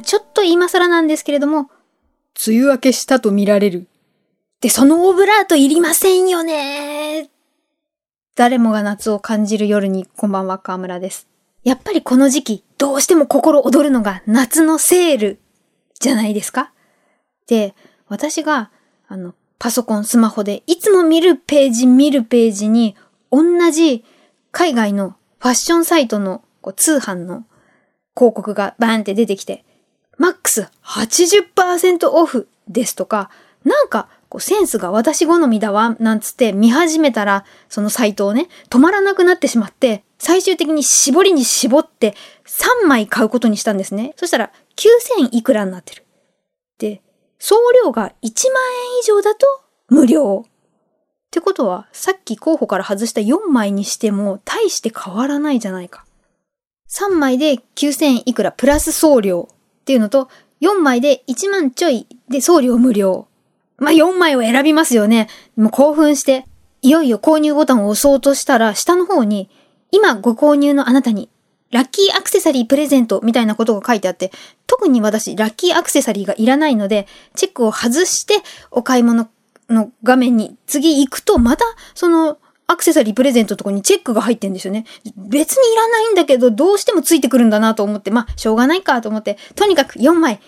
ちょっと今更なんですけれども、梅雨明けしたと見られる。で、そのオブラートいりませんよね誰もが夏を感じる夜にこんばんは、河村です。やっぱりこの時期、どうしても心躍るのが夏のセールじゃないですかで、私が、あの、パソコン、スマホでいつも見るページ見るページに同じ海外のファッションサイトのこう通販の広告がバーンって出てきて、マックス80%オフですとか、なんかこうセンスが私好みだわ、なんつって見始めたら、そのサイトをね、止まらなくなってしまって、最終的に絞りに絞って3枚買うことにしたんですね。そしたら9000いくらになってる。で、送料が1万円以上だと無料。ってことは、さっき候補から外した4枚にしても大して変わらないじゃないか。3枚で9000いくらプラス送料っていうのと、4枚で1万ちょいで送料無料。まあ、4枚を選びますよね。もう興奮して、いよいよ購入ボタンを押そうとしたら、下の方に、今ご購入のあなたに、ラッキーアクセサリープレゼントみたいなことが書いてあって、特に私、ラッキーアクセサリーがいらないので、チェックを外してお買い物の画面に次行くと、また、その、アクセサリープレゼントとこにチェックが入ってんですよね。別にいらないんだけど、どうしてもついてくるんだなと思って、まあ、しょうがないかと思って、とにかく4枚、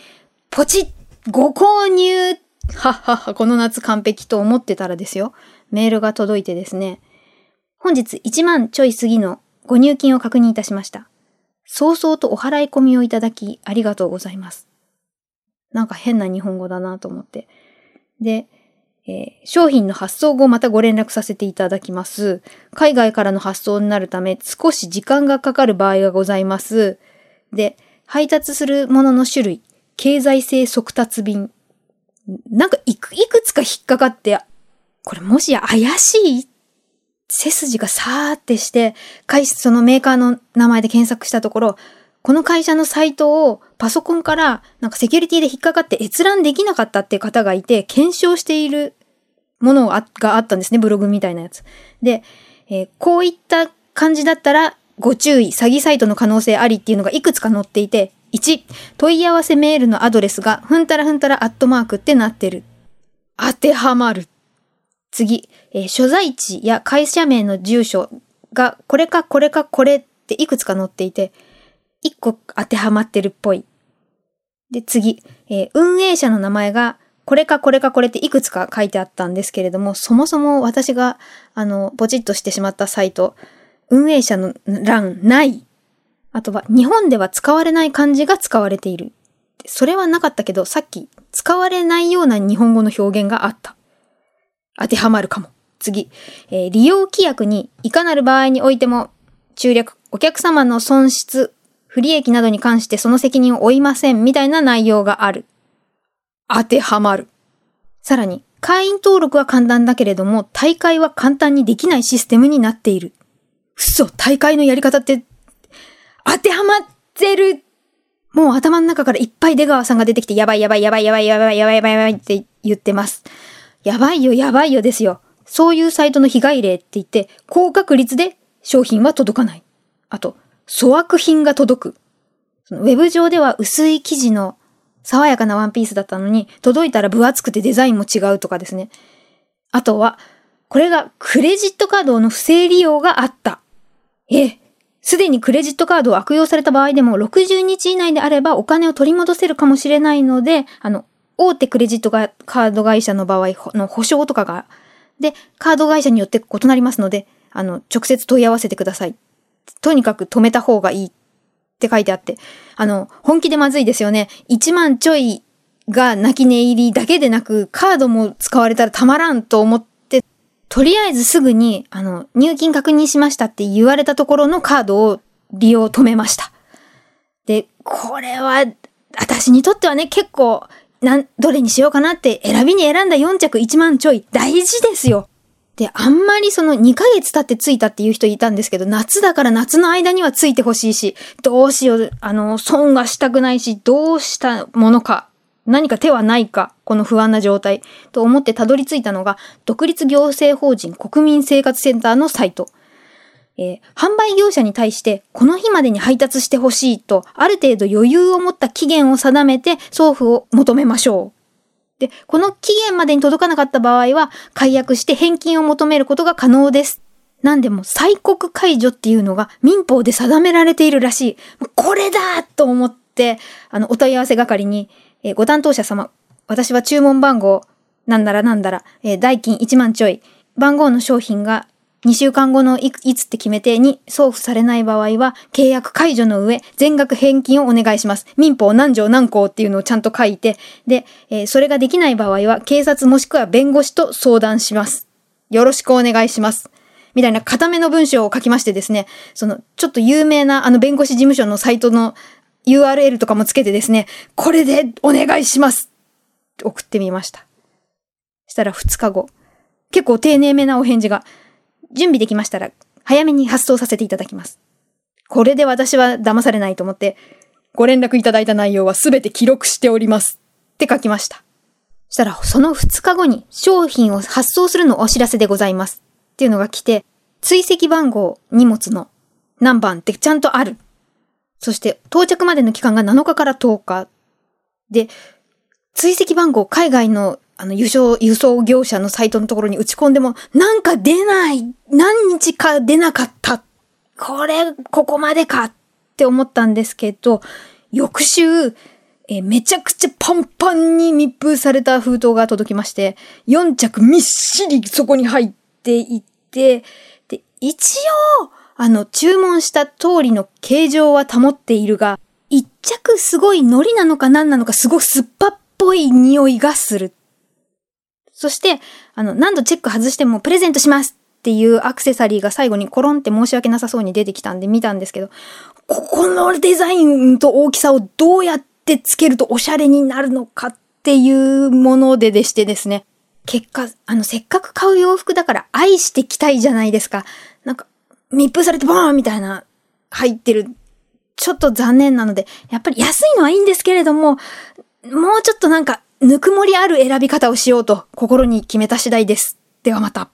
ポチッ、ご購入はっはっは、この夏完璧と思ってたらですよ。メールが届いてですね。本日1万ちょい過ぎのご入金を確認いたしました。早々とお払い込みをいただきありがとうございます。なんか変な日本語だなと思って。で、えー、商品の発送後またご連絡させていただきます。海外からの発送になるため少し時間がかかる場合がございます。で、配達するものの種類、経済性速達便、なんかいく、いくつか引っかかって、これもしや怪しい背筋がさーってして、会そのメーカーの名前で検索したところ、この会社のサイトをパソコンからなんかセキュリティで引っかかって閲覧できなかったっていう方がいて、検証しているものがあったんですね、ブログみたいなやつ。で、えー、こういった感じだったらご注意、詐欺サイトの可能性ありっていうのがいくつか載っていて、1、問い合わせメールのアドレスが、ふんたらふんたらアットマークってなってる。当てはまる。次、えー、所在地や会社名の住所が、これかこれかこれっていくつか載っていて、1個当てはまってるっぽい。で、次、えー、運営者の名前が、これかこれかこれっていくつか書いてあったんですけれども、そもそも私が、あの、ポチッとしてしまったサイト、運営者の欄ないあとは、日本では使われない漢字が使われている。それはなかったけど、さっき、使われないような日本語の表現があった。当てはまるかも。次、えー、利用規約にいかなる場合においても、中略、お客様の損失、不利益などに関してその責任を負いません、みたいな内容がある。当てはまる。さらに、会員登録は簡単だけれども、大会は簡単にできないシステムになっている。嘘、大会のやり方って当てはまってるもう頭の中からいっぱい出川さんが出てきて、やばいやばいやばいやばいやばいやばいやばいやばいって言ってます。やばいよやばいよですよ。そういうサイトの被害例って言って、高確率で商品は届かない。あと、粗悪品が届く。ウェブ上では薄い生地の爽やかなワンピースだったのに、届いたら分厚くてデザインも違うとかですね。あとは、これがクレジットカードの不正利用があった。え、すでにクレジットカードを悪用された場合でも60日以内であればお金を取り戻せるかもしれないので、あの、大手クレジットカード会社の場合の保証とかが、で、カード会社によって異なりますので、あの、直接問い合わせてください。とにかく止めた方がいいって書いてあって、あの、本気でまずいですよね。1万ちょいが泣き寝入りだけでなく、カードも使われたらたまらんと思ってとりあえずすぐに、あの、入金確認しましたって言われたところのカードを利用止めました。で、これは、私にとってはね、結構、なん、どれにしようかなって選びに選んだ4着1万ちょい、大事ですよ。で、あんまりその2ヶ月経ってついたっていう人いたんですけど、夏だから夏の間にはついてほしいし、どうしよう、あの、損がしたくないし、どうしたものか何か手はないか、この不安な状態、と思ってたどり着いたのが、独立行政法人国民生活センターのサイト。えー販売業者に対して、この日までに配達してほしいと、ある程度余裕を持った期限を定めて、送付を求めましょう。で、この期限までに届かなかった場合は、解約して返金を求めることが可能です。なんでも、催告解除っていうのが民法で定められているらしい。これだと思って、あの、お問い合わせ係に、えーご担当者様、私は注文番号、なんだらなんだら、えー代金1万ちょい、番号の商品が2週間後のいつって決めてに送付されない場合は、契約解除の上、全額返金をお願いします。民法何条何項っていうのをちゃんと書いて、で、えーそれができない場合は、警察もしくは弁護士と相談します。よろしくお願いします。みたいな固めの文章を書きましてですね、その、ちょっと有名なあの弁護士事務所のサイトの URL とかもつけてですね、これでお願いします送ってみました。したら2日後、結構丁寧めなお返事が、準備できましたら、早めに発送させていただきます。これで私は騙されないと思って、ご連絡いただいた内容はすべて記録しております。って書きました。したら、その2日後に商品を発送するのお知らせでございます。っていうのが来て、追跡番号、荷物の何番ってちゃんとある。そして、到着までの期間が7日から10日。で、追跡番号、海外の、あの、輸送、輸送業者のサイトのところに打ち込んでも、なんか出ない何日か出なかったこれ、ここまでかって思ったんですけど、翌週、えめちゃくちゃパンパンに密封された封筒が届きまして、4着みっしりそこに入っていって、で、一応、あの、注文した通りの形状は保っているが、一着すごい海苔なのか何なのかすごい酸っぱっぽい匂いがする。そして、あの、何度チェック外してもプレゼントしますっていうアクセサリーが最後にコロンって申し訳なさそうに出てきたんで見たんですけど、ここのデザインと大きさをどうやってつけるとおしゃれになるのかっていうものででしてですね。結果、あの、せっかく買う洋服だから愛して着たいじゃないですか。なんか、密封されてボーンみたいな入ってる。ちょっと残念なので、やっぱり安いのはいいんですけれども、もうちょっとなんか、ぬくもりある選び方をしようと心に決めた次第です。ではまた。